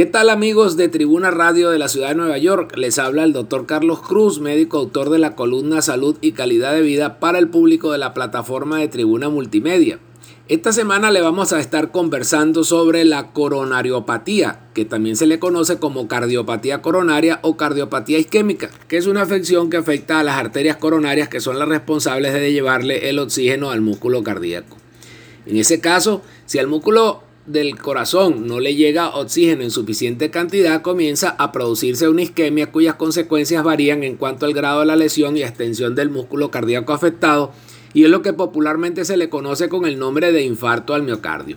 ¿Qué tal amigos de Tribuna Radio de la Ciudad de Nueva York? Les habla el doctor Carlos Cruz, médico autor de la columna Salud y Calidad de Vida para el público de la plataforma de Tribuna Multimedia. Esta semana le vamos a estar conversando sobre la coronariopatía, que también se le conoce como cardiopatía coronaria o cardiopatía isquémica, que es una afección que afecta a las arterias coronarias que son las responsables de llevarle el oxígeno al músculo cardíaco. En ese caso, si al músculo del corazón no le llega oxígeno en suficiente cantidad, comienza a producirse una isquemia cuyas consecuencias varían en cuanto al grado de la lesión y extensión del músculo cardíaco afectado y es lo que popularmente se le conoce con el nombre de infarto al miocardio.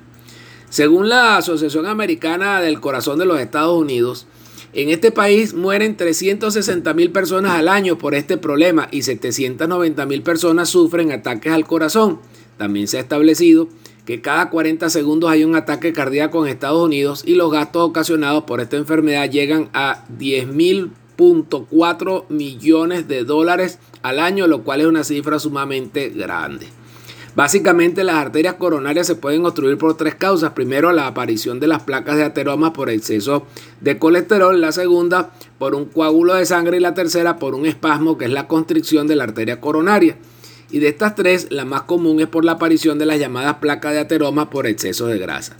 Según la Asociación Americana del Corazón de los Estados Unidos, en este país mueren 360 mil personas al año por este problema y 790 mil personas sufren ataques al corazón. También se ha establecido que cada 40 segundos hay un ataque cardíaco en Estados Unidos y los gastos ocasionados por esta enfermedad llegan a 10.4 millones de dólares al año, lo cual es una cifra sumamente grande. Básicamente las arterias coronarias se pueden obstruir por tres causas. Primero, la aparición de las placas de ateroma por exceso de colesterol. La segunda, por un coágulo de sangre. Y la tercera, por un espasmo, que es la constricción de la arteria coronaria. Y de estas tres, la más común es por la aparición de las llamadas placas de ateroma por exceso de grasa.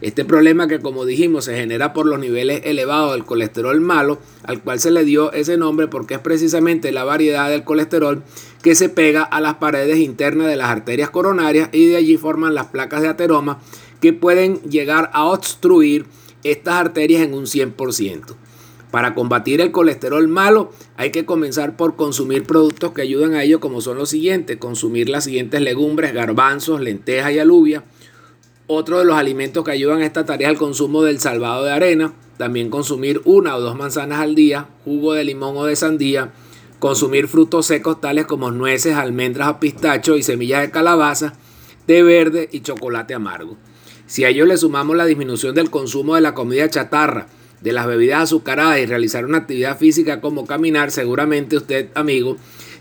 Este problema que como dijimos se genera por los niveles elevados del colesterol malo, al cual se le dio ese nombre porque es precisamente la variedad del colesterol que se pega a las paredes internas de las arterias coronarias y de allí forman las placas de ateroma que pueden llegar a obstruir estas arterias en un 100%. Para combatir el colesterol malo hay que comenzar por consumir productos que ayudan a ello como son los siguientes. Consumir las siguientes legumbres, garbanzos, lentejas y alubia. Otro de los alimentos que ayudan a esta tarea es el consumo del salvado de arena. También consumir una o dos manzanas al día, jugo de limón o de sandía. Consumir frutos secos tales como nueces, almendras o pistachos y semillas de calabaza, té verde y chocolate amargo. Si a ello le sumamos la disminución del consumo de la comida chatarra, de las bebidas azucaradas y realizar una actividad física como caminar, seguramente usted, amigo,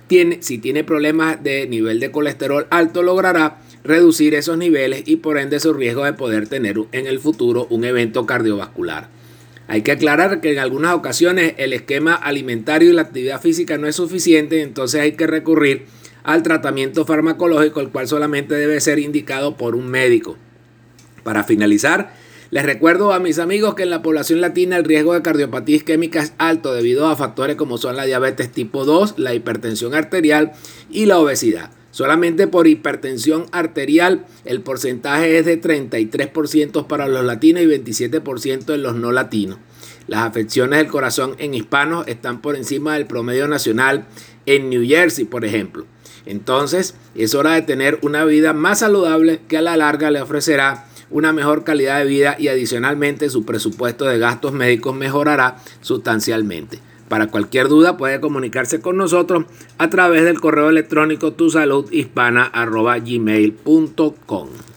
tiene, si tiene problemas de nivel de colesterol alto, logrará reducir esos niveles y por ende su riesgo de poder tener en el futuro un evento cardiovascular. Hay que aclarar que en algunas ocasiones el esquema alimentario y la actividad física no es suficiente, entonces hay que recurrir al tratamiento farmacológico, el cual solamente debe ser indicado por un médico. Para finalizar, les recuerdo a mis amigos que en la población latina el riesgo de cardiopatía isquémica es alto debido a factores como son la diabetes tipo 2, la hipertensión arterial y la obesidad. Solamente por hipertensión arterial el porcentaje es de 33% para los latinos y 27% en los no latinos. Las afecciones del corazón en hispanos están por encima del promedio nacional en New Jersey, por ejemplo. Entonces es hora de tener una vida más saludable que a la larga le ofrecerá una mejor calidad de vida y adicionalmente su presupuesto de gastos médicos mejorará sustancialmente. Para cualquier duda puede comunicarse con nosotros a través del correo electrónico tusaludhispana.gmail.com